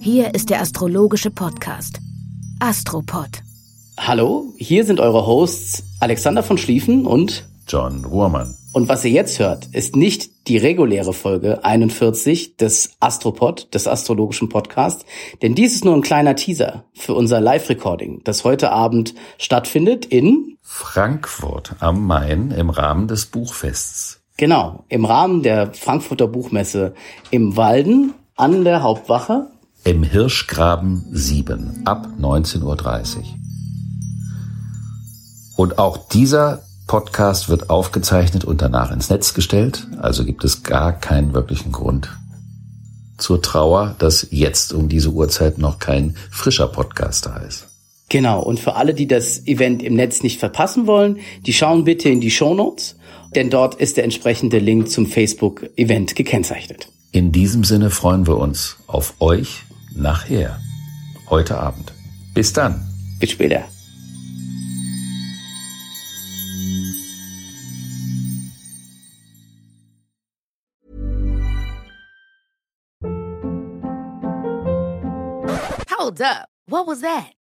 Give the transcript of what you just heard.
Hier ist der astrologische Podcast Astropod. Hallo, hier sind eure Hosts Alexander von Schlieffen und John Ruhrmann. Und was ihr jetzt hört, ist nicht die reguläre Folge 41 des Astropod, des astrologischen Podcasts, denn dies ist nur ein kleiner Teaser für unser Live-Recording, das heute Abend stattfindet in Frankfurt am Main im Rahmen des Buchfests. Genau, im Rahmen der Frankfurter Buchmesse im Walden an der Hauptwache. Im Hirschgraben 7 ab 19.30 Uhr. Und auch dieser Podcast wird aufgezeichnet und danach ins Netz gestellt. Also gibt es gar keinen wirklichen Grund zur Trauer, dass jetzt um diese Uhrzeit noch kein frischer Podcast da ist. Genau. Und für alle, die das Event im Netz nicht verpassen wollen, die schauen bitte in die Show Notes, denn dort ist der entsprechende Link zum Facebook-Event gekennzeichnet. In diesem Sinne freuen wir uns auf euch nachher, heute Abend. Bis dann. Bis später. Hold up. What was that?